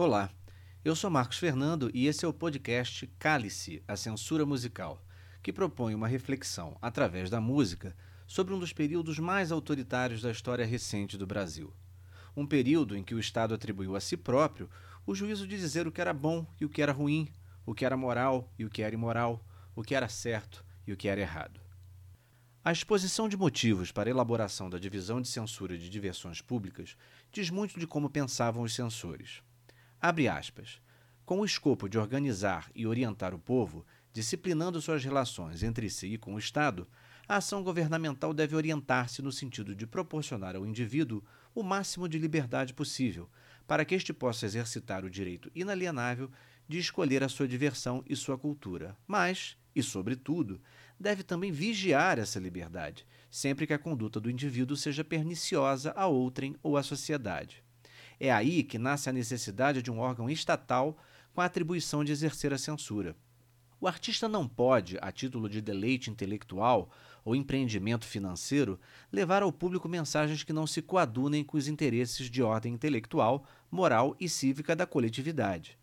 Olá, eu sou Marcos Fernando e esse é o podcast Cálice, a Censura Musical, que propõe uma reflexão, através da música, sobre um dos períodos mais autoritários da história recente do Brasil. Um período em que o Estado atribuiu a si próprio o juízo de dizer o que era bom e o que era ruim, o que era moral e o que era imoral, o que era certo e o que era errado. A exposição de motivos para a elaboração da divisão de censura de diversões públicas diz muito de como pensavam os censores. Abre aspas. Com o escopo de organizar e orientar o povo, disciplinando suas relações entre si e com o Estado, a ação governamental deve orientar-se no sentido de proporcionar ao indivíduo o máximo de liberdade possível, para que este possa exercitar o direito inalienável de escolher a sua diversão e sua cultura. Mas, e sobretudo, deve também vigiar essa liberdade, sempre que a conduta do indivíduo seja perniciosa a outrem ou à sociedade. É aí que nasce a necessidade de um órgão estatal com a atribuição de exercer a censura. O artista não pode, a título de deleite intelectual ou empreendimento financeiro, levar ao público mensagens que não se coadunem com os interesses de ordem intelectual, moral e cívica da coletividade.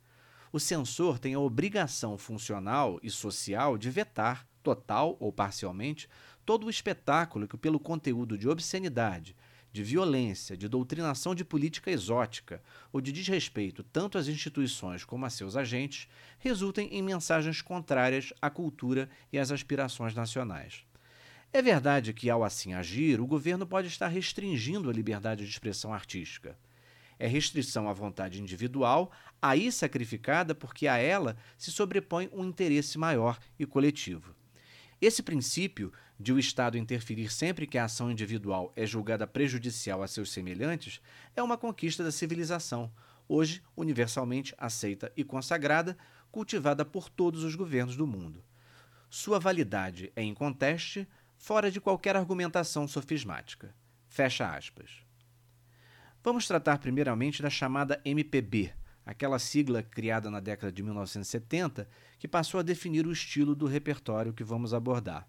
O censor tem a obrigação funcional e social de vetar, total ou parcialmente, todo o espetáculo que, pelo conteúdo de obscenidade, de violência, de doutrinação de política exótica ou de desrespeito tanto às instituições como a seus agentes, resultem em mensagens contrárias à cultura e às aspirações nacionais. É verdade que, ao assim agir, o governo pode estar restringindo a liberdade de expressão artística. É restrição à vontade individual, aí sacrificada porque a ela se sobrepõe um interesse maior e coletivo. Esse princípio de o Estado interferir sempre que a ação individual é julgada prejudicial a seus semelhantes é uma conquista da civilização, hoje universalmente aceita e consagrada, cultivada por todos os governos do mundo. Sua validade é inconteste, fora de qualquer argumentação sofismática. Fecha aspas. Vamos tratar primeiramente da chamada MPB, aquela sigla criada na década de 1970 que passou a definir o estilo do repertório que vamos abordar.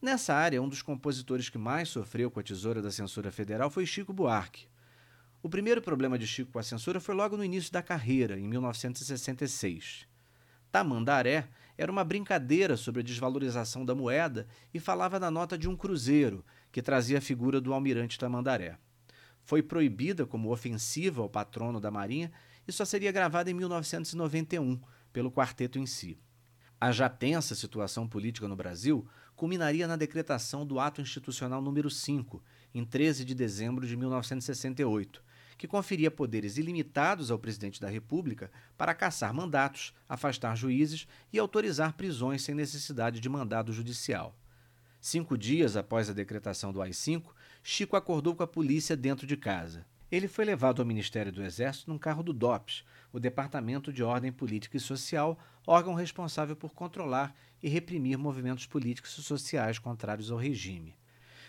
Nessa área, um dos compositores que mais sofreu com a tesoura da censura federal foi Chico Buarque. O primeiro problema de Chico com a censura foi logo no início da carreira, em 1966. Tamandaré era uma brincadeira sobre a desvalorização da moeda e falava na nota de um cruzeiro, que trazia a figura do almirante Tamandaré. Foi proibida como ofensiva ao patrono da Marinha e só seria gravada em 1991 pelo quarteto em si. A já tensa situação política no Brasil culminaria na decretação do Ato Institucional número 5, em 13 de dezembro de 1968, que conferia poderes ilimitados ao presidente da República para caçar mandatos, afastar juízes e autorizar prisões sem necessidade de mandado judicial. Cinco dias após a decretação do AI-5, Chico acordou com a polícia dentro de casa. Ele foi levado ao Ministério do Exército num carro do DOPS, o Departamento de Ordem Política e Social, órgão responsável por controlar e reprimir movimentos políticos e sociais contrários ao regime.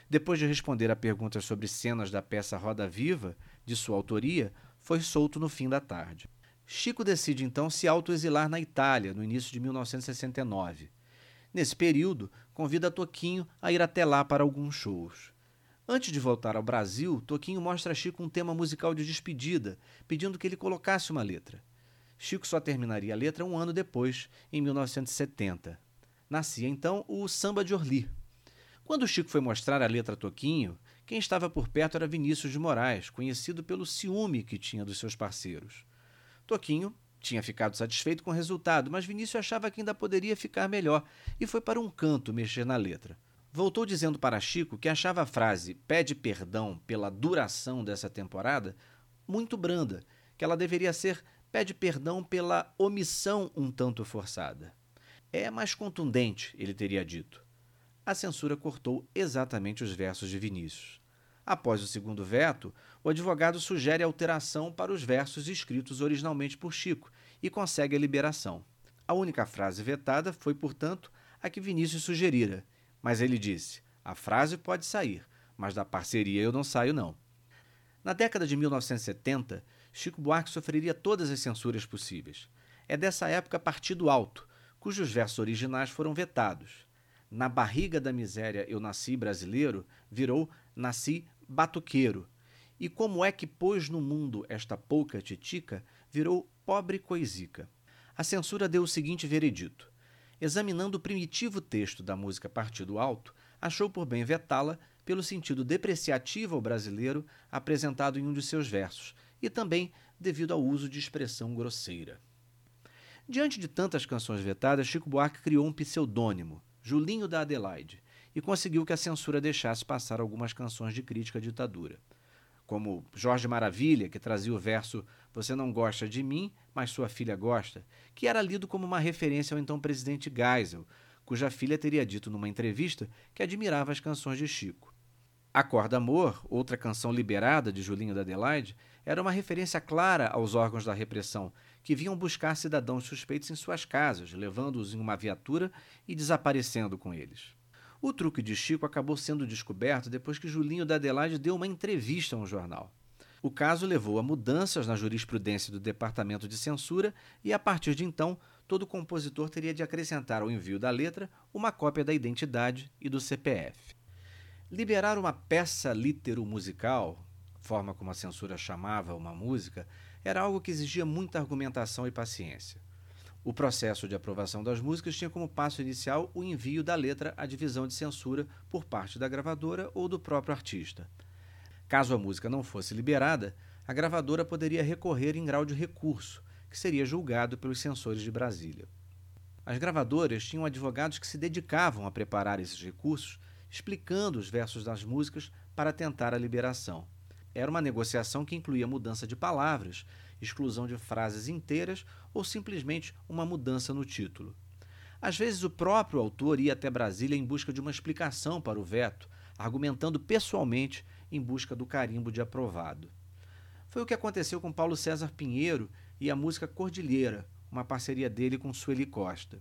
Depois de responder a perguntas sobre cenas da peça Roda Viva, de sua autoria, foi solto no fim da tarde. Chico decide então se autoexilar na Itália, no início de 1969. Nesse período, convida Toquinho a ir até lá para alguns shows. Antes de voltar ao Brasil, Toquinho mostra a Chico um tema musical de despedida, pedindo que ele colocasse uma letra. Chico só terminaria a letra um ano depois, em 1970. Nascia então o Samba de Orly. Quando Chico foi mostrar a letra a Toquinho, quem estava por perto era Vinícius de Moraes, conhecido pelo ciúme que tinha dos seus parceiros. Toquinho tinha ficado satisfeito com o resultado, mas Vinícius achava que ainda poderia ficar melhor e foi para um canto mexer na letra. Voltou dizendo para Chico que achava a frase pede perdão pela duração dessa temporada muito branda, que ela deveria ser pede perdão pela omissão um tanto forçada. É mais contundente, ele teria dito. A censura cortou exatamente os versos de Vinícius. Após o segundo veto, o advogado sugere alteração para os versos escritos originalmente por Chico e consegue a liberação. A única frase vetada foi, portanto, a que Vinícius sugerira mas ele disse: a frase pode sair, mas da parceria eu não saio, não. Na década de 1970, Chico Buarque sofreria todas as censuras possíveis. É dessa época Partido Alto, cujos versos originais foram vetados. Na barriga da miséria eu nasci brasileiro, virou nasci batuqueiro. E como é que pôs no mundo esta pouca titica, virou Pobre Coisica. A censura deu o seguinte veredito: examinando o primitivo texto da música Partido Alto, achou por bem vetá-la pelo sentido depreciativo ao brasileiro apresentado em um de seus versos e também devido ao uso de expressão grosseira. Diante de tantas canções vetadas, Chico Buarque criou um pseudônimo, Julinho da Adelaide, e conseguiu que a censura deixasse passar algumas canções de crítica à ditadura. Como Jorge Maravilha, que trazia o verso Você não gosta de mim, mas sua filha gosta, que era lido como uma referência ao então presidente Geisel, cuja filha teria dito numa entrevista que admirava as canções de Chico. Acorda Amor, outra canção liberada de Julinho da Adelaide, era uma referência clara aos órgãos da repressão, que vinham buscar cidadãos suspeitos em suas casas, levando-os em uma viatura e desaparecendo com eles. O truque de Chico acabou sendo descoberto depois que Julinho da Adelaide deu uma entrevista a um jornal. O caso levou a mudanças na jurisprudência do Departamento de Censura e, a partir de então, todo compositor teria de acrescentar ao envio da letra uma cópia da identidade e do CPF. Liberar uma peça litero-musical, forma como a censura chamava uma música, era algo que exigia muita argumentação e paciência. O processo de aprovação das músicas tinha como passo inicial o envio da letra à divisão de censura por parte da gravadora ou do próprio artista. Caso a música não fosse liberada, a gravadora poderia recorrer em grau de recurso, que seria julgado pelos censores de Brasília. As gravadoras tinham advogados que se dedicavam a preparar esses recursos explicando os versos das músicas para tentar a liberação. Era uma negociação que incluía mudança de palavras, exclusão de frases inteiras ou simplesmente uma mudança no título. Às vezes, o próprio autor ia até Brasília em busca de uma explicação para o veto, argumentando pessoalmente em busca do carimbo de aprovado. Foi o que aconteceu com Paulo César Pinheiro e a música Cordilheira, uma parceria dele com Sueli Costa.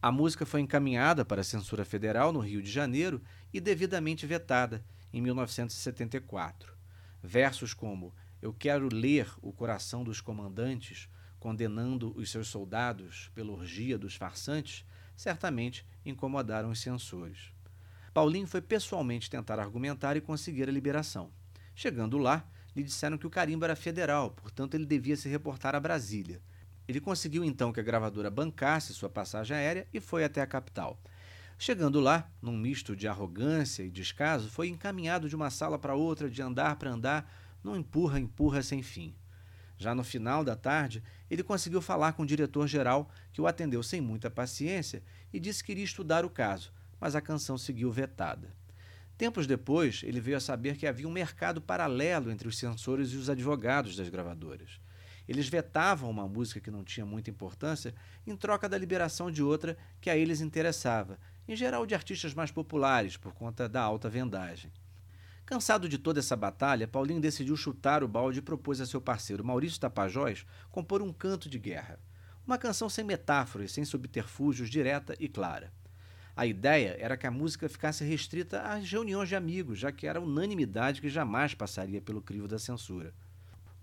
A música foi encaminhada para a censura federal no Rio de Janeiro e devidamente vetada em 1974. Versos como Eu quero ler o coração dos comandantes, condenando os seus soldados pela orgia dos farsantes, certamente incomodaram os censores. Paulinho foi pessoalmente tentar argumentar e conseguir a liberação. Chegando lá, lhe disseram que o carimbo era federal, portanto ele devia se reportar a Brasília. Ele conseguiu então que a gravadora bancasse sua passagem aérea e foi até a capital. Chegando lá, num misto de arrogância e descaso, foi encaminhado de uma sala para outra, de andar para andar, num empurra-empurra sem fim. Já no final da tarde, ele conseguiu falar com o diretor-geral, que o atendeu sem muita paciência e disse que iria estudar o caso, mas a canção seguiu vetada. Tempos depois, ele veio a saber que havia um mercado paralelo entre os censores e os advogados das gravadoras. Eles vetavam uma música que não tinha muita importância em troca da liberação de outra que a eles interessava, em geral de artistas mais populares, por conta da alta vendagem. Cansado de toda essa batalha, Paulinho decidiu chutar o balde e propôs a seu parceiro Maurício Tapajós compor um canto de guerra. Uma canção sem metáforas, sem subterfúgios, direta e clara. A ideia era que a música ficasse restrita às reuniões de amigos, já que era unanimidade que jamais passaria pelo crivo da censura.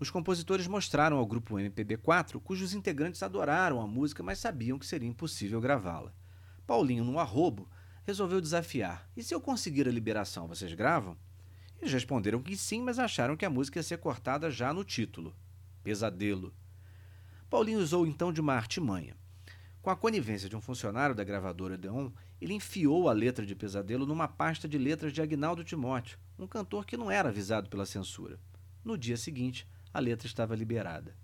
Os compositores mostraram ao grupo MPB4, cujos integrantes adoraram a música, mas sabiam que seria impossível gravá-la. Paulinho, no arrobo, resolveu desafiar: E se eu conseguir a liberação, vocês gravam? Eles responderam que sim, mas acharam que a música ia ser cortada já no título: Pesadelo. Paulinho usou então de uma artimanha. Com a conivência de um funcionário da gravadora Deon, ele enfiou a letra de Pesadelo numa pasta de letras de Agnaldo Timóteo, um cantor que não era avisado pela censura. No dia seguinte, a letra estava liberada.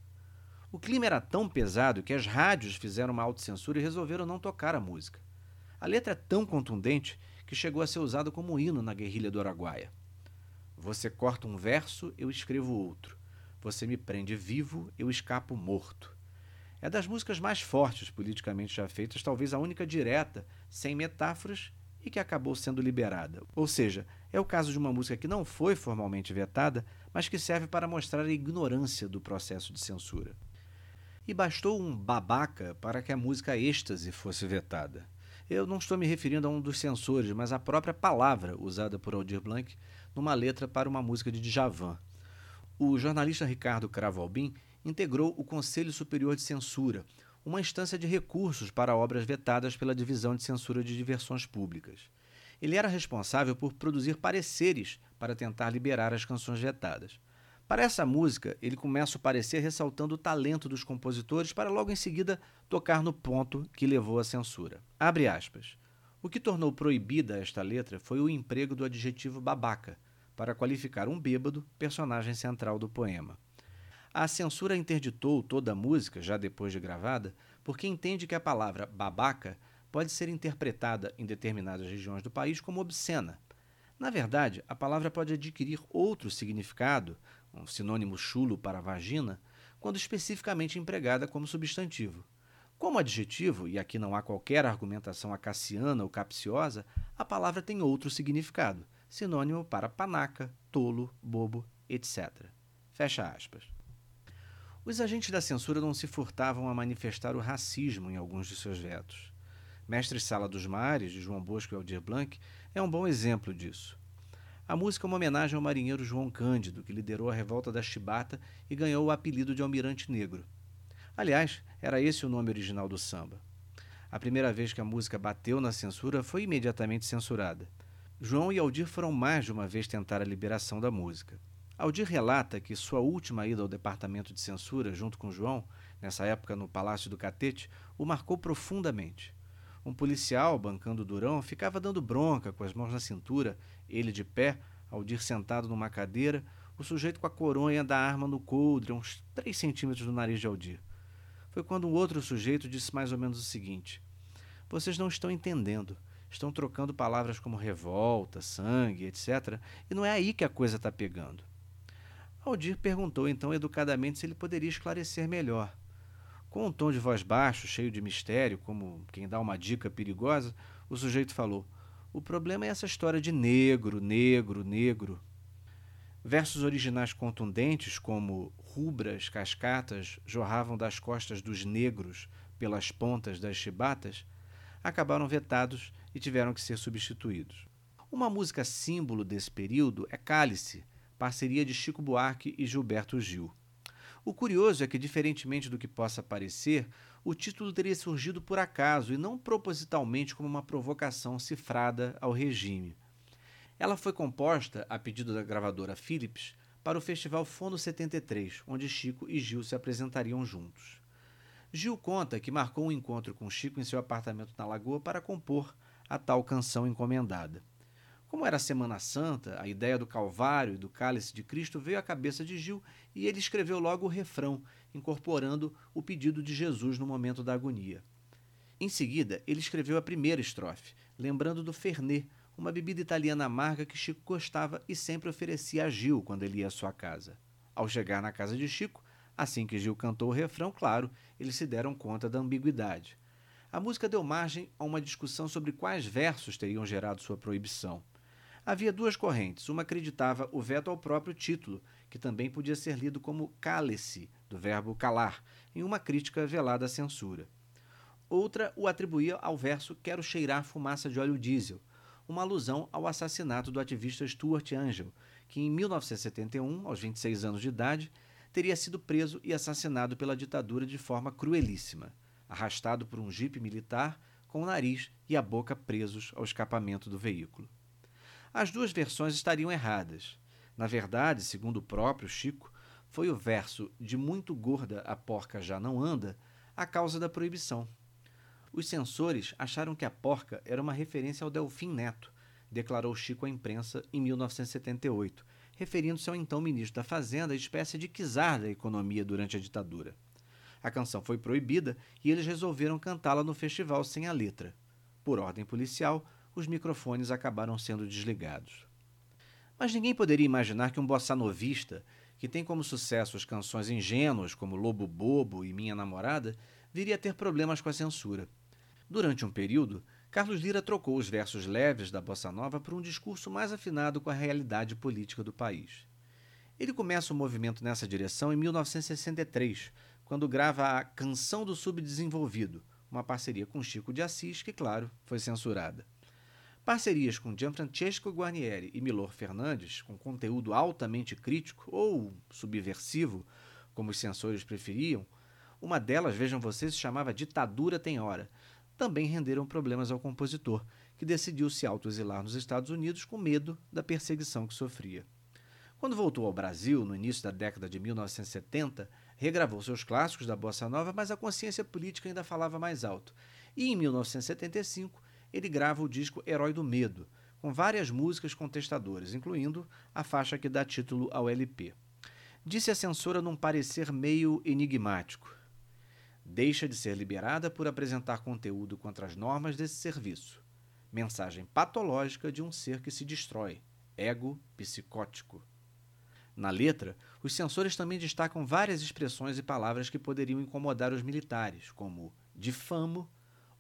O clima era tão pesado que as rádios fizeram uma autocensura e resolveram não tocar a música. A letra é tão contundente que chegou a ser usada como hino na guerrilha do Araguaia. Você corta um verso, eu escrevo outro. Você me prende vivo, eu escapo morto. É das músicas mais fortes politicamente já feitas, talvez a única direta, sem metáforas e que acabou sendo liberada. Ou seja, é o caso de uma música que não foi formalmente vetada, mas que serve para mostrar a ignorância do processo de censura. E bastou um babaca para que a música êxtase fosse vetada. Eu não estou me referindo a um dos censores, mas à própria palavra usada por Aldir Blanc numa letra para uma música de Djavan. O jornalista Ricardo Cravo Albim integrou o Conselho Superior de Censura, uma instância de recursos para obras vetadas pela Divisão de Censura de Diversões Públicas. Ele era responsável por produzir pareceres para tentar liberar as canções vetadas. Para essa música, ele começa o parecer ressaltando o talento dos compositores para logo em seguida tocar no ponto que levou à censura. Abre aspas. O que tornou proibida esta letra foi o emprego do adjetivo babaca para qualificar um bêbado, personagem central do poema. A censura interditou toda a música, já depois de gravada, porque entende que a palavra babaca pode ser interpretada em determinadas regiões do país como obscena. Na verdade, a palavra pode adquirir outro significado, um sinônimo chulo para vagina, quando especificamente empregada como substantivo. Como adjetivo, e aqui não há qualquer argumentação acaciana ou capciosa, a palavra tem outro significado, sinônimo para panaca, tolo, bobo, etc. Fecha aspas. Os agentes da censura não se furtavam a manifestar o racismo em alguns de seus vetos. Mestre Sala dos Mares, de João Bosco e Aldir Blanc, é um bom exemplo disso. A música é uma homenagem ao marinheiro João Cândido, que liderou a revolta da Chibata e ganhou o apelido de Almirante Negro. Aliás, era esse o nome original do samba. A primeira vez que a música bateu na censura foi imediatamente censurada. João e Aldir foram mais de uma vez tentar a liberação da música. Aldir relata que sua última ida ao departamento de censura, junto com João, nessa época no Palácio do Catete, o marcou profundamente. Um policial, bancando Durão, ficava dando bronca com as mãos na cintura, ele de pé, Aldir sentado numa cadeira, o sujeito com a coronha da arma no coldre, uns três centímetros do nariz de Aldir. Foi quando um outro sujeito disse mais ou menos o seguinte: Vocês não estão entendendo. Estão trocando palavras como revolta, sangue, etc. E não é aí que a coisa está pegando. Aldir perguntou então educadamente se ele poderia esclarecer melhor. Com um tom de voz baixo, cheio de mistério, como quem dá uma dica perigosa, o sujeito falou: O problema é essa história de negro, negro, negro. Versos originais contundentes, como rubras cascatas jorravam das costas dos negros pelas pontas das chibatas, acabaram vetados e tiveram que ser substituídos. Uma música símbolo desse período é Cálice, parceria de Chico Buarque e Gilberto Gil. O curioso é que, diferentemente do que possa parecer, o título teria surgido por acaso e não propositalmente como uma provocação cifrada ao regime. Ela foi composta, a pedido da gravadora Philips, para o Festival Fono 73, onde Chico e Gil se apresentariam juntos. Gil conta que marcou um encontro com Chico em seu apartamento na Lagoa para compor a tal canção encomendada. Como era Semana Santa, a ideia do Calvário e do Cálice de Cristo veio à cabeça de Gil e ele escreveu logo o refrão, incorporando o pedido de Jesus no momento da agonia. Em seguida, ele escreveu a primeira estrofe, lembrando do Fernet, uma bebida italiana amarga que Chico gostava e sempre oferecia a Gil quando ele ia à sua casa. Ao chegar na casa de Chico, assim que Gil cantou o refrão, claro, eles se deram conta da ambiguidade. A música deu margem a uma discussão sobre quais versos teriam gerado sua proibição. Havia duas correntes. Uma acreditava o veto ao próprio título, que também podia ser lido como cálice, do verbo calar, em uma crítica velada à censura. Outra o atribuía ao verso Quero cheirar fumaça de óleo diesel, uma alusão ao assassinato do ativista Stuart Angel, que em 1971, aos 26 anos de idade, teria sido preso e assassinado pela ditadura de forma cruelíssima, arrastado por um jipe militar com o nariz e a boca presos ao escapamento do veículo. As duas versões estariam erradas. Na verdade, segundo o próprio Chico, foi o verso de muito gorda a porca já não anda a causa da proibição. Os censores acharam que a porca era uma referência ao Delfim Neto, declarou Chico à imprensa em 1978, referindo-se ao então ministro da Fazenda, espécie de czar da economia durante a ditadura. A canção foi proibida e eles resolveram cantá-la no festival sem a letra. Por ordem policial, os microfones acabaram sendo desligados. Mas ninguém poderia imaginar que um bossa novista, que tem como sucesso as canções ingênuas como Lobo Bobo e Minha Namorada, viria a ter problemas com a censura. Durante um período, Carlos Lira trocou os versos leves da bossa nova por um discurso mais afinado com a realidade política do país. Ele começa o movimento nessa direção em 1963, quando grava a Canção do Subdesenvolvido, uma parceria com Chico de Assis, que, claro, foi censurada. Parcerias com Gianfrancesco Guarnieri e Milor Fernandes, com conteúdo altamente crítico ou subversivo, como os censores preferiam, uma delas, vejam vocês, se chamava Ditadura Tem Hora, também renderam problemas ao compositor, que decidiu se autoexilar nos Estados Unidos com medo da perseguição que sofria. Quando voltou ao Brasil, no início da década de 1970, regravou seus clássicos da bossa nova, mas a consciência política ainda falava mais alto. E em 1975, ele grava o disco Herói do Medo, com várias músicas contestadoras, incluindo a faixa que dá título ao LP. Disse a censora num parecer meio enigmático: Deixa de ser liberada por apresentar conteúdo contra as normas desse serviço. Mensagem patológica de um ser que se destrói, ego psicótico. Na letra, os censores também destacam várias expressões e palavras que poderiam incomodar os militares, como difamo,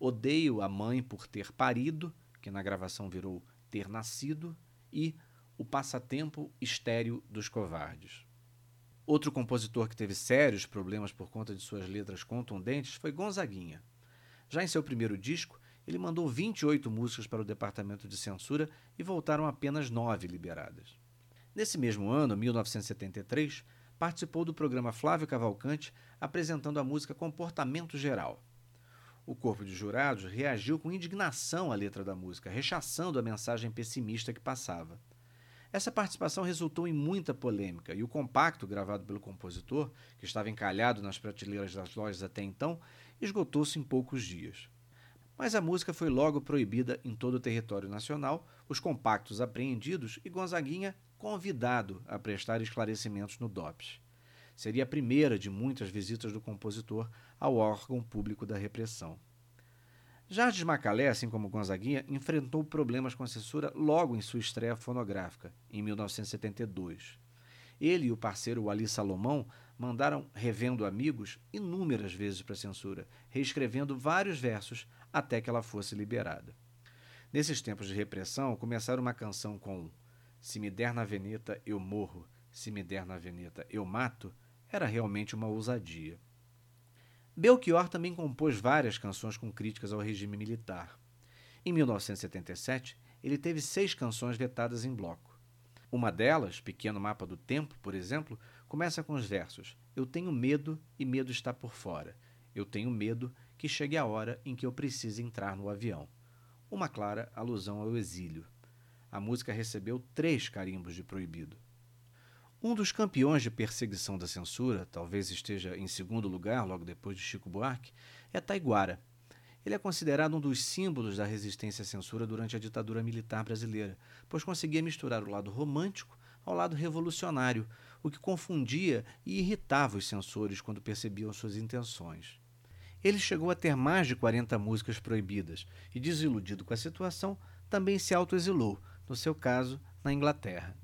odeio a mãe por ter parido, que na gravação virou ter nascido, e o passatempo estéreo dos covardes. Outro compositor que teve sérios problemas por conta de suas letras contundentes foi Gonzaguinha. Já em seu primeiro disco, ele mandou 28 músicas para o departamento de censura e voltaram apenas nove liberadas. Nesse mesmo ano, 1973, participou do programa Flávio Cavalcante apresentando a música Comportamento Geral. O corpo de jurados reagiu com indignação à letra da música, rechaçando a mensagem pessimista que passava. Essa participação resultou em muita polêmica e o compacto gravado pelo compositor, que estava encalhado nas prateleiras das lojas até então, esgotou-se em poucos dias. Mas a música foi logo proibida em todo o território nacional, os compactos apreendidos e Gonzaguinha convidado a prestar esclarecimentos no DOPS. Seria a primeira de muitas visitas do compositor ao órgão público da repressão. Jardim Macalé, assim como Gonzaguinha, enfrentou problemas com a censura logo em sua estreia fonográfica, em 1972. Ele e o parceiro Ali Salomão mandaram Revendo Amigos inúmeras vezes para a censura, reescrevendo vários versos até que ela fosse liberada. Nesses tempos de repressão, começaram uma canção com se me der na veneta, eu morro. Se me der na veneta, eu mato. Era realmente uma ousadia. Belchior também compôs várias canções com críticas ao regime militar. Em 1977, ele teve seis canções vetadas em bloco. Uma delas, Pequeno Mapa do Tempo, por exemplo, começa com os versos: Eu tenho medo e medo está por fora. Eu tenho medo que chegue a hora em que eu precise entrar no avião. Uma clara alusão ao exílio a música recebeu três carimbos de proibido. Um dos campeões de perseguição da censura, talvez esteja em segundo lugar, logo depois de Chico Buarque, é Taiguara. Ele é considerado um dos símbolos da resistência à censura durante a ditadura militar brasileira, pois conseguia misturar o lado romântico ao lado revolucionário, o que confundia e irritava os censores quando percebiam suas intenções. Ele chegou a ter mais de 40 músicas proibidas e, desiludido com a situação, também se autoexilou, no seu caso, na Inglaterra.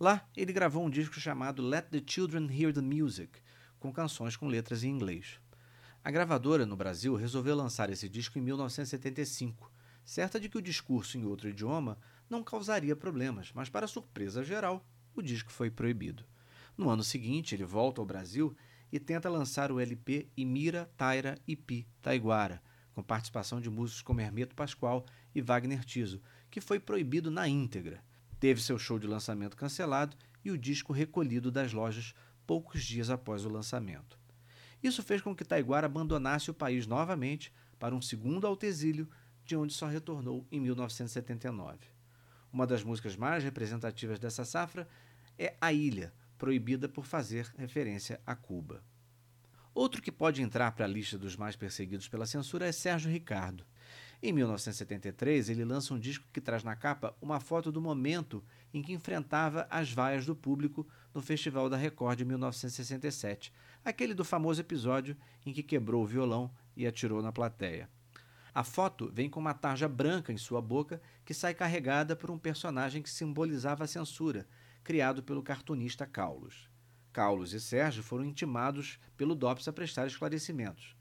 Lá, ele gravou um disco chamado Let the Children Hear the Music, com canções com letras em inglês. A gravadora, no Brasil, resolveu lançar esse disco em 1975, certa de que o discurso em outro idioma não causaria problemas, mas, para surpresa geral, o disco foi proibido. No ano seguinte, ele volta ao Brasil e tenta lançar o LP Imira, Taira e Pi Taiguara, com participação de músicos como Hermeto Pascoal e Wagner Tiso, que foi proibido na íntegra. Teve seu show de lançamento cancelado e o disco recolhido das lojas poucos dias após o lançamento. Isso fez com que Taiguara abandonasse o país novamente para um segundo autoexílio, de onde só retornou em 1979. Uma das músicas mais representativas dessa safra é A Ilha, proibida por fazer referência a Cuba. Outro que pode entrar para a lista dos mais perseguidos pela censura é Sérgio Ricardo. Em 1973, ele lança um disco que traz na capa uma foto do momento em que enfrentava as vaias do público no Festival da Record de 1967, aquele do famoso episódio em que quebrou o violão e atirou na plateia. A foto vem com uma tarja branca em sua boca que sai carregada por um personagem que simbolizava a censura, criado pelo cartunista Carlos. Carlos e Sérgio foram intimados pelo DOPS a prestar esclarecimentos.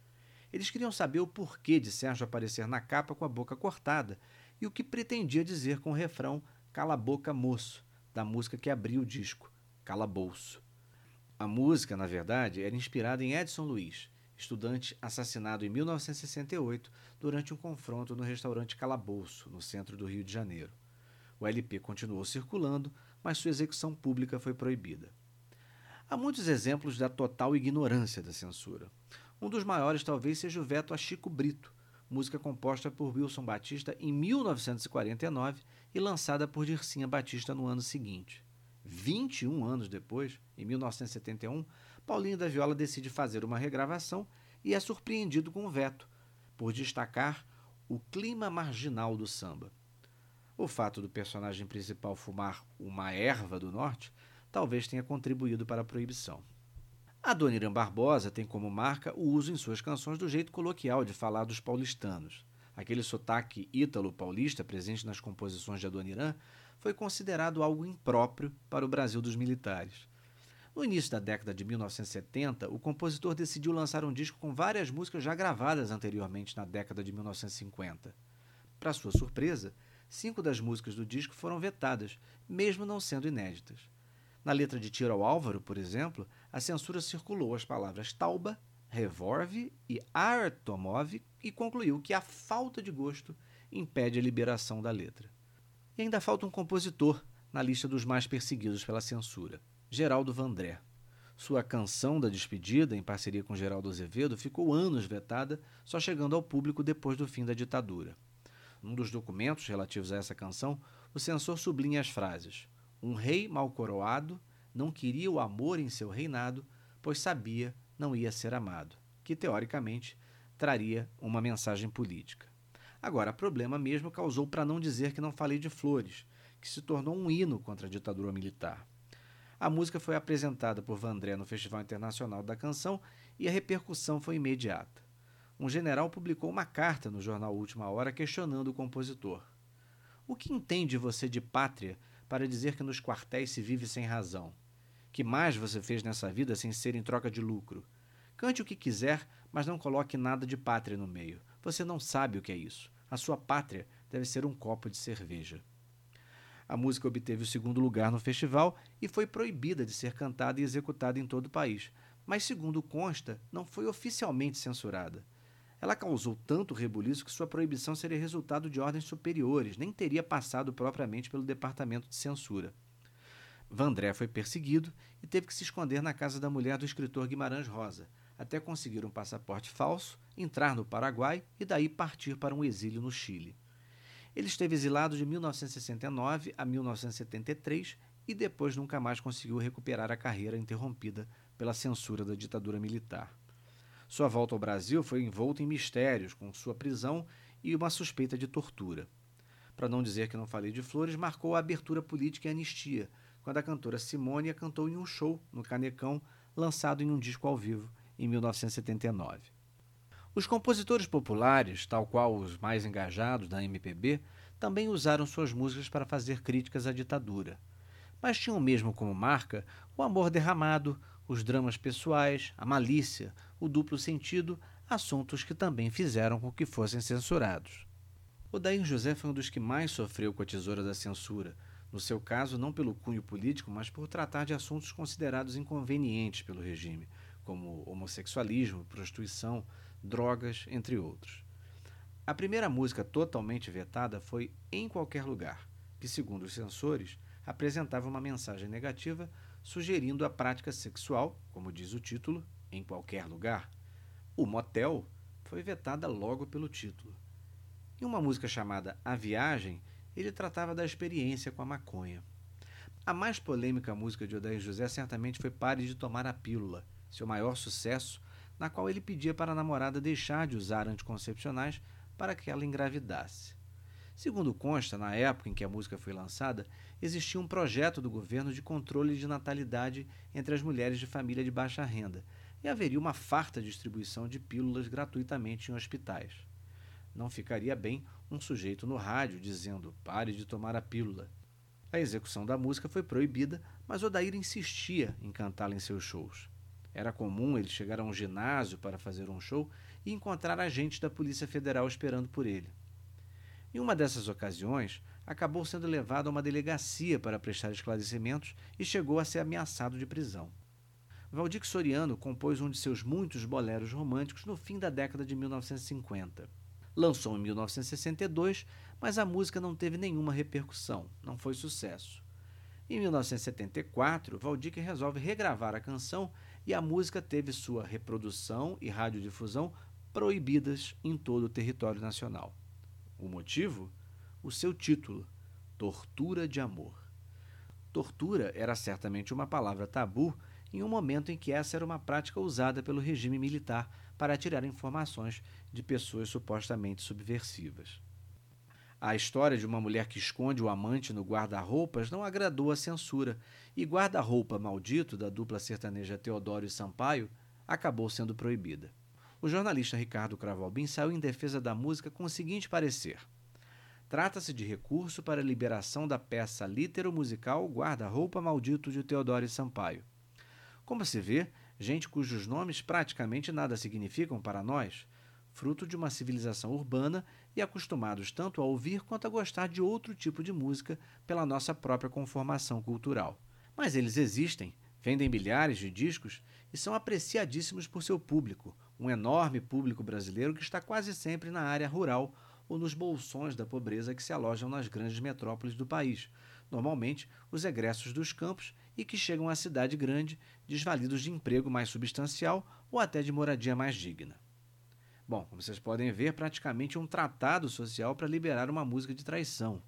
Eles queriam saber o porquê de Sérgio aparecer na capa com a boca cortada e o que pretendia dizer com o refrão Cala a Boca Moço, da música que abriu o disco, Calabouço. A música, na verdade, era inspirada em Edson Luiz, estudante assassinado em 1968 durante um confronto no restaurante Calabouço, no centro do Rio de Janeiro. O LP continuou circulando, mas sua execução pública foi proibida. Há muitos exemplos da total ignorância da censura. Um dos maiores talvez seja o veto a Chico Brito, música composta por Wilson Batista em 1949 e lançada por Dircinha Batista no ano seguinte. 21 anos depois, em 1971, Paulinho da Viola decide fazer uma regravação e é surpreendido com um veto, por destacar o clima marginal do samba. O fato do personagem principal fumar uma erva do norte talvez tenha contribuído para a proibição. A Dona Irã Barbosa tem como marca o uso em suas canções do jeito coloquial de falar dos paulistanos. Aquele sotaque ítalo-paulista presente nas composições de Adoniran foi considerado algo impróprio para o Brasil dos militares. No início da década de 1970, o compositor decidiu lançar um disco com várias músicas já gravadas anteriormente na década de 1950. Para sua surpresa, cinco das músicas do disco foram vetadas, mesmo não sendo inéditas. Na letra de Tiro ao Álvaro, por exemplo, a censura circulou as palavras tauba, revolve e artomov e concluiu que a falta de gosto impede a liberação da letra. E ainda falta um compositor na lista dos mais perseguidos pela censura, Geraldo Vandré. Sua canção da despedida, em parceria com Geraldo Azevedo, ficou anos vetada, só chegando ao público depois do fim da ditadura. Num dos documentos relativos a essa canção, o censor sublinha as frases: Um rei mal coroado não queria o amor em seu reinado, pois sabia não ia ser amado, que teoricamente traria uma mensagem política. Agora, problema mesmo causou para não dizer que não falei de Flores, que se tornou um hino contra a ditadura militar. A música foi apresentada por Vandré no Festival Internacional da Canção e a repercussão foi imediata. Um general publicou uma carta no jornal Última Hora questionando o compositor. O que entende você de pátria para dizer que nos quartéis se vive sem razão? Que mais você fez nessa vida sem ser em troca de lucro? Cante o que quiser, mas não coloque nada de pátria no meio. Você não sabe o que é isso. A sua pátria deve ser um copo de cerveja. A música obteve o segundo lugar no festival e foi proibida de ser cantada e executada em todo o país, mas, segundo consta, não foi oficialmente censurada. Ela causou tanto rebuliço que sua proibição seria resultado de ordens superiores, nem teria passado propriamente pelo departamento de censura. Vandré foi perseguido e teve que se esconder na casa da mulher do escritor Guimarães Rosa, até conseguir um passaporte falso, entrar no Paraguai e daí partir para um exílio no Chile. Ele esteve exilado de 1969 a 1973 e depois nunca mais conseguiu recuperar a carreira interrompida pela censura da ditadura militar. Sua volta ao Brasil foi envolta em mistérios, com sua prisão e uma suspeita de tortura. Para não dizer que não falei de Flores, marcou a abertura política e anistia, quando a cantora Simônia cantou em um show no Canecão, lançado em um disco ao vivo, em 1979. Os compositores populares, tal qual os mais engajados da MPB, também usaram suas músicas para fazer críticas à ditadura. Mas tinham mesmo como marca o amor derramado, os dramas pessoais, a malícia, o duplo sentido, assuntos que também fizeram com que fossem censurados. Odair José foi um dos que mais sofreu com a tesoura da censura, no seu caso não pelo cunho político, mas por tratar de assuntos considerados inconvenientes pelo regime, como homossexualismo, prostituição, drogas, entre outros. A primeira música totalmente vetada foi Em Qualquer Lugar, que, segundo os censores, apresentava uma mensagem negativa sugerindo a prática sexual, como diz o título, em qualquer lugar. O motel foi vetada logo pelo título. Em uma música chamada A Viagem, ele tratava da experiência com a maconha. A mais polêmica música de Odair José certamente foi Pare de Tomar a Pílula, seu maior sucesso, na qual ele pedia para a namorada deixar de usar anticoncepcionais para que ela engravidasse. Segundo consta, na época em que a música foi lançada, existia um projeto do governo de controle de natalidade entre as mulheres de família de baixa renda e haveria uma farta distribuição de pílulas gratuitamente em hospitais. Não ficaria bem um sujeito no rádio dizendo pare de tomar a pílula. A execução da música foi proibida, mas Odair insistia em cantá-la em seus shows. Era comum ele chegar a um ginásio para fazer um show e encontrar agentes da Polícia Federal esperando por ele. Em uma dessas ocasiões, acabou sendo levado a uma delegacia para prestar esclarecimentos e chegou a ser ameaçado de prisão. Valdir Soriano compôs um de seus muitos boleros românticos no fim da década de 1950. Lançou em 1962, mas a música não teve nenhuma repercussão, não foi sucesso. Em 1974, Valdir resolve regravar a canção e a música teve sua reprodução e radiodifusão proibidas em todo o território nacional. O motivo? O seu título, Tortura de Amor. Tortura era certamente uma palavra tabu em um momento em que essa era uma prática usada pelo regime militar para tirar informações de pessoas supostamente subversivas. A história de uma mulher que esconde o amante no guarda-roupas não agradou a censura, e Guarda-roupa Maldito, da dupla sertaneja Teodoro e Sampaio, acabou sendo proibida. O jornalista Ricardo Cravalbin saiu em defesa da música com o seguinte parecer: Trata-se de recurso para a liberação da peça litero-musical Guarda-roupa Maldito de Teodoro e Sampaio. Como se vê, gente cujos nomes praticamente nada significam para nós, fruto de uma civilização urbana e acostumados tanto a ouvir quanto a gostar de outro tipo de música pela nossa própria conformação cultural. Mas eles existem, vendem milhares de discos e são apreciadíssimos por seu público, um enorme público brasileiro que está quase sempre na área rural ou nos bolsões da pobreza que se alojam nas grandes metrópoles do país, normalmente os egressos dos campos e que chegam à cidade grande desvalidos de emprego mais substancial ou até de moradia mais digna. Bom, como vocês podem ver, praticamente um tratado social para liberar uma música de traição.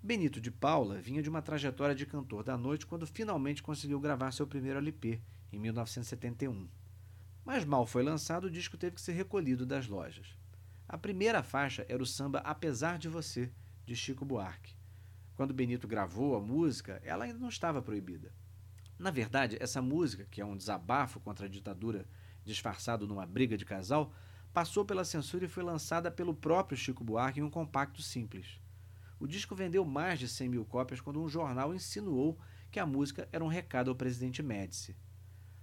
Benito de Paula vinha de uma trajetória de cantor da noite quando finalmente conseguiu gravar seu primeiro LP, em 1971. Mas mal foi lançado, o disco teve que ser recolhido das lojas. A primeira faixa era o samba Apesar de Você, de Chico Buarque. Quando Benito gravou a música, ela ainda não estava proibida. Na verdade, essa música, que é um desabafo contra a ditadura disfarçado numa briga de casal, passou pela censura e foi lançada pelo próprio Chico Buarque em um compacto simples. O disco vendeu mais de 100 mil cópias quando um jornal insinuou que a música era um recado ao presidente Médici.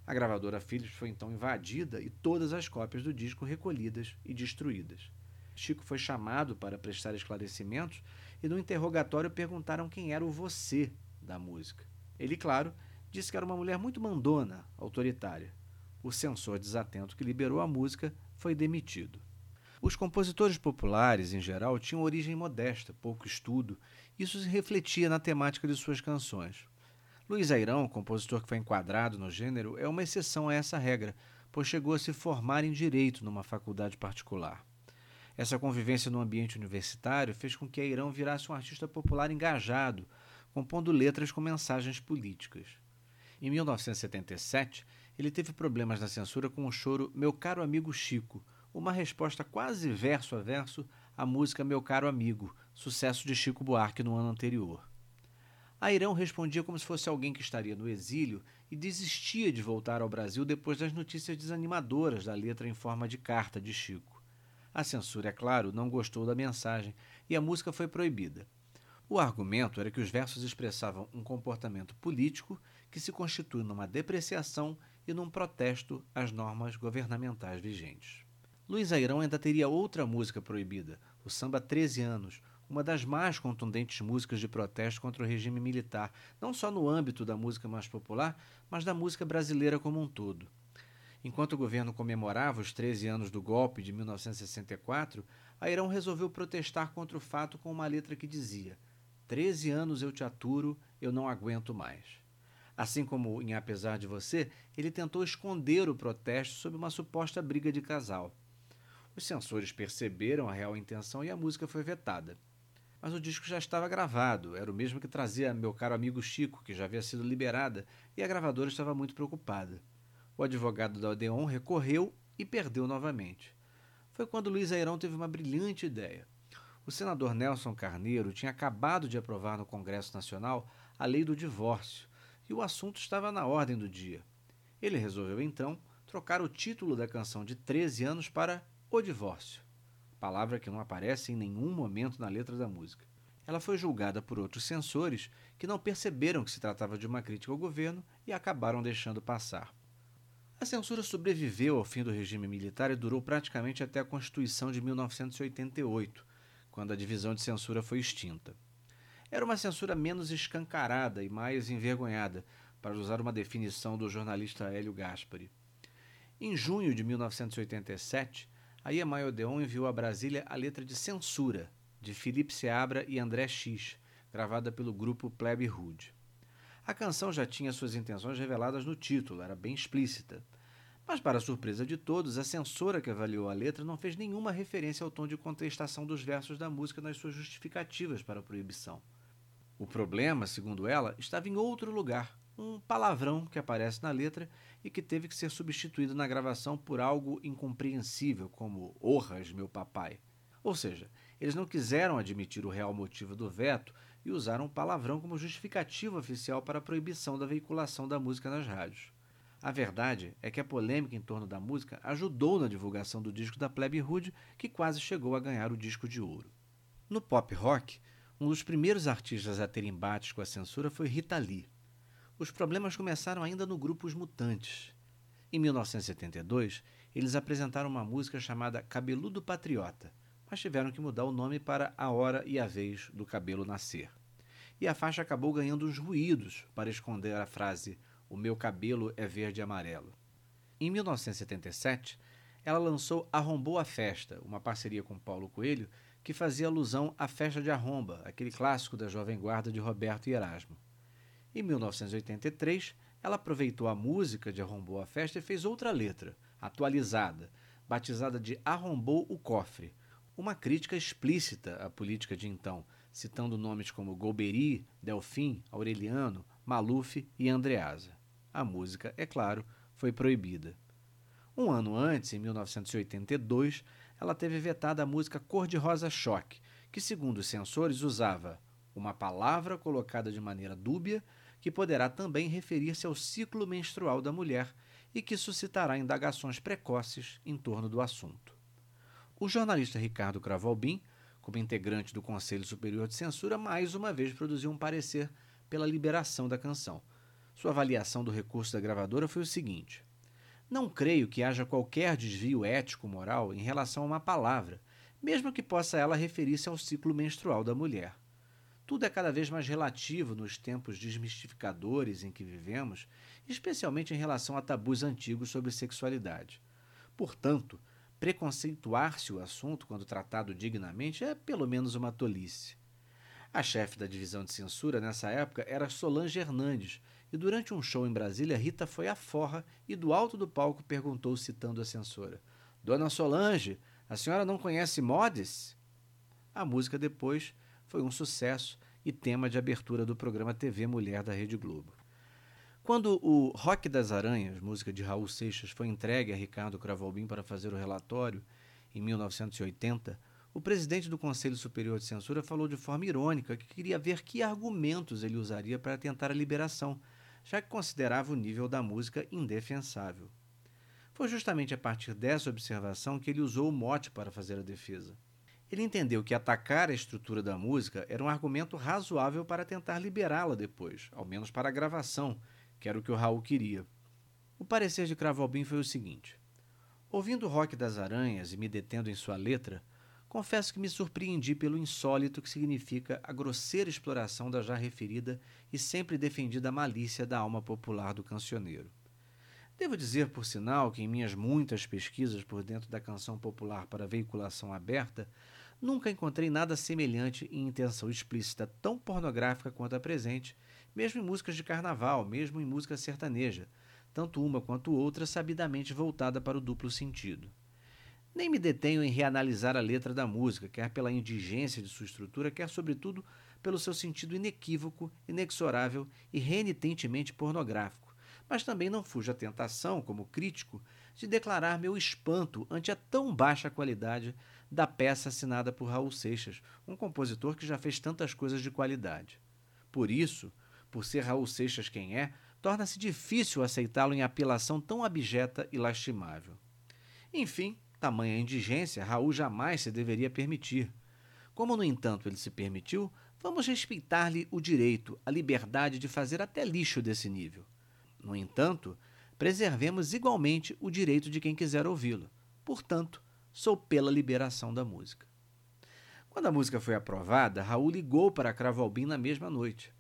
A gravadora Philips foi então invadida e todas as cópias do disco recolhidas e destruídas. Chico foi chamado para prestar esclarecimentos e no interrogatório perguntaram quem era o você da música. Ele, claro, disse que era uma mulher muito mandona, autoritária. O censor desatento que liberou a música foi demitido. Os compositores populares, em geral, tinham origem modesta, pouco estudo. Isso se refletia na temática de suas canções. Luiz Airão, compositor que foi enquadrado no gênero, é uma exceção a essa regra, pois chegou a se formar em direito numa faculdade particular. Essa convivência no ambiente universitário fez com que Airão virasse um artista popular engajado, compondo letras com mensagens políticas. Em 1977, ele teve problemas na censura com o choro Meu Caro Amigo Chico, uma resposta quase verso a verso à música Meu Caro Amigo, sucesso de Chico Buarque no ano anterior. Airão respondia como se fosse alguém que estaria no exílio e desistia de voltar ao Brasil depois das notícias desanimadoras da letra em forma de carta de Chico. A censura, é claro, não gostou da mensagem e a música foi proibida. O argumento era que os versos expressavam um comportamento político que se constitui numa depreciação e num protesto às normas governamentais vigentes. Luiz Airão ainda teria outra música proibida, o samba 13 anos, uma das mais contundentes músicas de protesto contra o regime militar, não só no âmbito da música mais popular, mas da música brasileira como um todo. Enquanto o governo comemorava os 13 anos do golpe de 1964, Airão resolveu protestar contra o fato com uma letra que dizia: 13 anos eu te aturo, eu não aguento mais. Assim como em Apesar de Você, ele tentou esconder o protesto sob uma suposta briga de casal. Os censores perceberam a real intenção e a música foi vetada mas o disco já estava gravado, era o mesmo que trazia meu caro amigo Chico, que já havia sido liberada, e a gravadora estava muito preocupada. O advogado da Odeon recorreu e perdeu novamente. Foi quando Luiz Airão teve uma brilhante ideia. O senador Nelson Carneiro tinha acabado de aprovar no Congresso Nacional a lei do divórcio, e o assunto estava na ordem do dia. Ele resolveu então trocar o título da canção de 13 anos para O Divórcio palavra que não aparece em nenhum momento na letra da música. Ela foi julgada por outros censores que não perceberam que se tratava de uma crítica ao governo e acabaram deixando passar. A censura sobreviveu ao fim do regime militar e durou praticamente até a Constituição de 1988, quando a divisão de censura foi extinta. Era uma censura menos escancarada e mais envergonhada, para usar uma definição do jornalista Hélio Gaspari. Em junho de 1987, a Iemai Odeon enviou a Brasília a letra de censura de Felipe Seabra e André X, gravada pelo grupo Plebe Hood. A canção já tinha suas intenções reveladas no título, era bem explícita. Mas, para surpresa de todos, a censora que avaliou a letra não fez nenhuma referência ao tom de contestação dos versos da música nas suas justificativas para a proibição. O problema, segundo ela, estava em outro lugar, um palavrão que aparece na letra e que teve que ser substituído na gravação por algo incompreensível, como Orras, meu papai. Ou seja, eles não quiseram admitir o real motivo do veto e usaram o palavrão como justificativa oficial para a proibição da veiculação da música nas rádios. A verdade é que a polêmica em torno da música ajudou na divulgação do disco da Plebe Hood, que quase chegou a ganhar o disco de ouro. No pop rock, um dos primeiros artistas a ter embates com a censura foi Rita Lee. Os problemas começaram ainda no grupo Os Mutantes. Em 1972, eles apresentaram uma música chamada Cabeludo Patriota, mas tiveram que mudar o nome para A Hora e a Vez do Cabelo Nascer. E a faixa acabou ganhando uns ruídos para esconder a frase O meu cabelo é verde e amarelo. Em 1977, ela lançou Arrombou a Festa, uma parceria com Paulo Coelho, que fazia alusão à Festa de Arromba, aquele clássico da Jovem Guarda de Roberto e Erasmo. Em 1983, ela aproveitou a música de Arrombou a Festa e fez outra letra, atualizada, batizada de Arrombou o Cofre, uma crítica explícita à política de então, citando nomes como Golbery, Delfim, Aureliano, Maluf e Andreasa. A música, é claro, foi proibida. Um ano antes, em 1982, ela teve vetada a música Cor-de-Rosa Choque, que, segundo os censores, usava uma palavra colocada de maneira dúbia que poderá também referir-se ao ciclo menstrual da mulher e que suscitará indagações precoces em torno do assunto. O jornalista Ricardo Cravalbim, como integrante do Conselho Superior de Censura, mais uma vez produziu um parecer pela liberação da canção. Sua avaliação do recurso da gravadora foi o seguinte: Não creio que haja qualquer desvio ético-moral em relação a uma palavra, mesmo que possa ela referir-se ao ciclo menstrual da mulher. Tudo é cada vez mais relativo nos tempos desmistificadores em que vivemos, especialmente em relação a tabus antigos sobre sexualidade. Portanto, preconceituar-se o assunto quando tratado dignamente é pelo menos uma tolice. A chefe da divisão de censura nessa época era Solange Hernandes, e durante um show em Brasília, Rita foi à forra e do alto do palco perguntou, citando a censora: Dona Solange, a senhora não conhece Modes? A música depois foi um sucesso e tema de abertura do programa TV Mulher da Rede Globo. Quando o Rock das Aranhas, música de Raul Seixas, foi entregue a Ricardo Cravalbim para fazer o relatório, em 1980, o presidente do Conselho Superior de Censura falou de forma irônica que queria ver que argumentos ele usaria para tentar a liberação, já que considerava o nível da música indefensável. Foi justamente a partir dessa observação que ele usou o mote para fazer a defesa. Ele entendeu que atacar a estrutura da música era um argumento razoável para tentar liberá-la depois, ao menos para a gravação, que era o que o Raul queria. O parecer de Cravalbim foi o seguinte: Ouvindo o rock das aranhas e me detendo em sua letra, confesso que me surpreendi pelo insólito que significa a grosseira exploração da já referida e sempre defendida malícia da alma popular do cancioneiro. Devo dizer, por sinal, que em minhas muitas pesquisas por dentro da canção popular para veiculação aberta, Nunca encontrei nada semelhante em intenção explícita tão pornográfica quanto a presente, mesmo em músicas de carnaval, mesmo em música sertaneja, tanto uma quanto outra sabidamente voltada para o duplo sentido. Nem me detenho em reanalisar a letra da música, quer pela indigência de sua estrutura, quer, sobretudo, pelo seu sentido inequívoco, inexorável e renitentemente pornográfico. Mas também não fujo à tentação, como crítico, de declarar meu espanto ante a tão baixa qualidade da peça assinada por Raul Seixas, um compositor que já fez tantas coisas de qualidade. Por isso, por ser Raul Seixas quem é, torna-se difícil aceitá-lo em apelação tão abjeta e lastimável. Enfim, tamanha indigência Raul jamais se deveria permitir. Como, no entanto, ele se permitiu, vamos respeitar-lhe o direito, a liberdade de fazer até lixo desse nível. No entanto, preservemos igualmente o direito de quem quiser ouvi-lo. Portanto, sou pela liberação da música. Quando a música foi aprovada, Raul ligou para Cravalbim na mesma noite.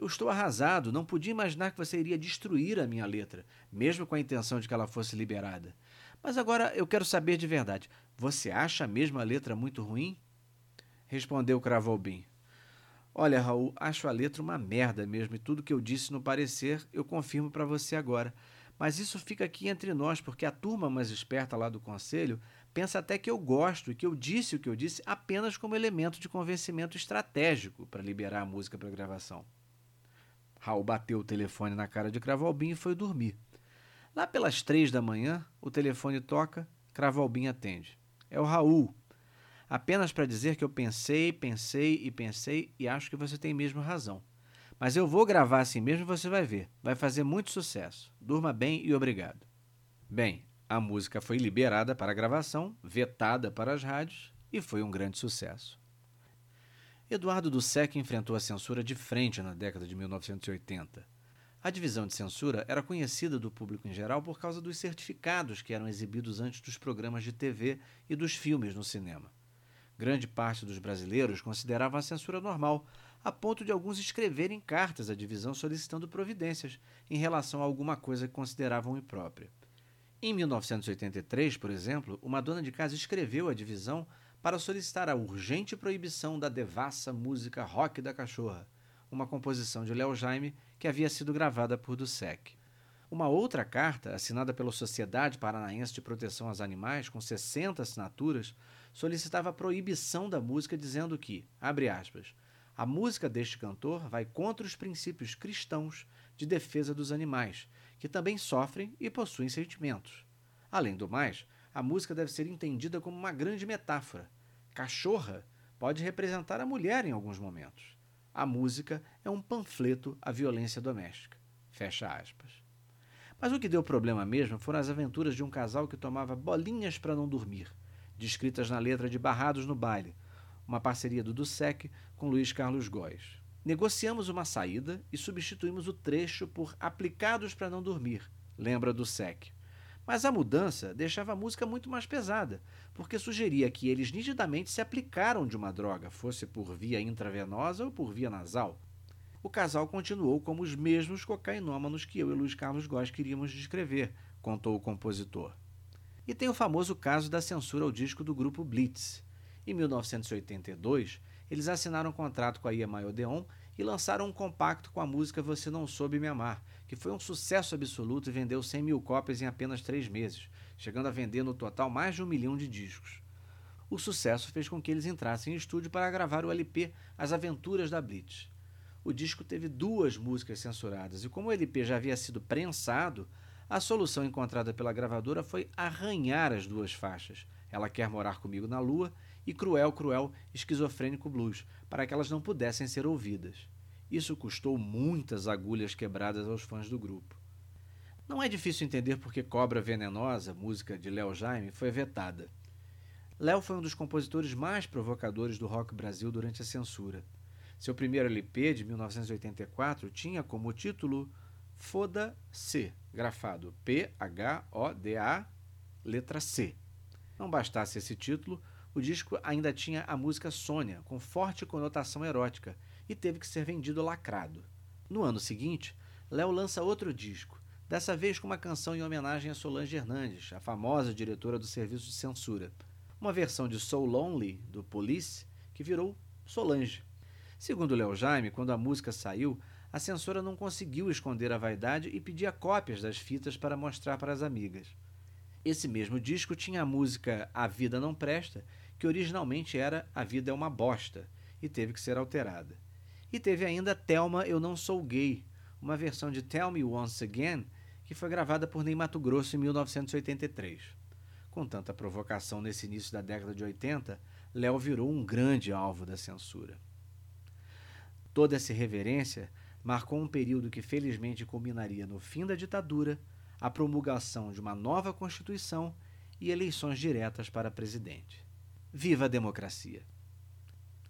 Eu estou arrasado, não podia imaginar que você iria destruir a minha letra, mesmo com a intenção de que ela fosse liberada. Mas agora eu quero saber de verdade, você acha mesmo a letra muito ruim? Respondeu Cravalbim. Olha, Raul, acho a letra uma merda mesmo e tudo que eu disse no parecer eu confirmo para você agora. Mas isso fica aqui entre nós, porque a turma mais esperta lá do conselho pensa até que eu gosto e que eu disse o que eu disse apenas como elemento de convencimento estratégico para liberar a música para gravação. Raul bateu o telefone na cara de Cravalbim e foi dormir. Lá pelas três da manhã, o telefone toca, Cravalbim atende. É o Raul. Apenas para dizer que eu pensei, pensei e pensei e acho que você tem mesmo razão. Mas eu vou gravar assim mesmo e você vai ver. Vai fazer muito sucesso. Durma bem e obrigado. Bem, a música foi liberada para gravação, vetada para as rádios e foi um grande sucesso. Eduardo Dussek enfrentou a censura de frente na década de 1980. A divisão de censura era conhecida do público em geral por causa dos certificados que eram exibidos antes dos programas de TV e dos filmes no cinema. Grande parte dos brasileiros considerava a censura normal, a ponto de alguns escreverem cartas à divisão solicitando providências em relação a alguma coisa que consideravam imprópria. Em 1983, por exemplo, uma dona de casa escreveu à divisão para solicitar a urgente proibição da devassa música Rock da Cachorra, uma composição de Léo Jaime que havia sido gravada por Dussek. Uma outra carta, assinada pela Sociedade Paranaense de Proteção aos Animais, com 60 assinaturas, solicitava a proibição da música, dizendo que, abre aspas, a música deste cantor vai contra os princípios cristãos de defesa dos animais, que também sofrem e possuem sentimentos. Além do mais, a música deve ser entendida como uma grande metáfora. Cachorra pode representar a mulher em alguns momentos. A música é um panfleto à violência doméstica. Fecha aspas. Mas o que deu problema mesmo foram as aventuras de um casal que tomava bolinhas para não dormir, descritas na letra de Barrados no Baile, uma parceria do Dussek com Luiz Carlos Góes. Negociamos uma saída e substituímos o trecho por Aplicados para Não Dormir, lembra do SEC. Mas a mudança deixava a música muito mais pesada, porque sugeria que eles nitidamente se aplicaram de uma droga, fosse por via intravenosa ou por via nasal. O casal continuou como os mesmos cocainômanos que eu e Luiz Carlos Góes queríamos descrever, contou o compositor. E tem o famoso caso da censura ao disco do grupo Blitz. Em 1982, eles assinaram um contrato com a EMI Odeon e lançaram um compacto com a música Você Não Soube Me Amar, que foi um sucesso absoluto e vendeu 100 mil cópias em apenas três meses, chegando a vender no total mais de um milhão de discos. O sucesso fez com que eles entrassem em estúdio para gravar o LP As Aventuras da Blitz. O disco teve duas músicas censuradas e, como o LP já havia sido prensado, a solução encontrada pela gravadora foi arranhar as duas faixas. Ela quer morar comigo na lua e Cruel, Cruel, Esquizofrênico Blues, para que elas não pudessem ser ouvidas. Isso custou muitas agulhas quebradas aos fãs do grupo. Não é difícil entender por que Cobra Venenosa, música de Léo Jaime, foi vetada. Léo foi um dos compositores mais provocadores do rock Brasil durante a censura. Seu primeiro LP, de 1984, tinha como título Foda-se, grafado P-H-O-D-A, letra C. Não bastasse esse título, o disco ainda tinha a música Sônia, com forte conotação erótica, e teve que ser vendido lacrado. No ano seguinte, Léo lança outro disco, dessa vez com uma canção em homenagem a Solange Hernandes, a famosa diretora do Serviço de Censura. Uma versão de So Lonely, do Police, que virou Solange. Segundo Léo Jaime, quando a música saiu, a censora não conseguiu esconder a vaidade e pedia cópias das fitas para mostrar para as amigas. Esse mesmo disco tinha a música A Vida Não Presta, que originalmente era A Vida é uma Bosta, e teve que ser alterada. E teve ainda Thelma Eu Não Sou Gay, uma versão de Tell Me Once Again, que foi gravada por Ney Mato Grosso em 1983. Com tanta provocação nesse início da década de 80, Léo virou um grande alvo da censura. Toda essa irreverência marcou um período que felizmente culminaria no fim da ditadura a promulgação de uma nova Constituição e eleições diretas para presidente. Viva a democracia!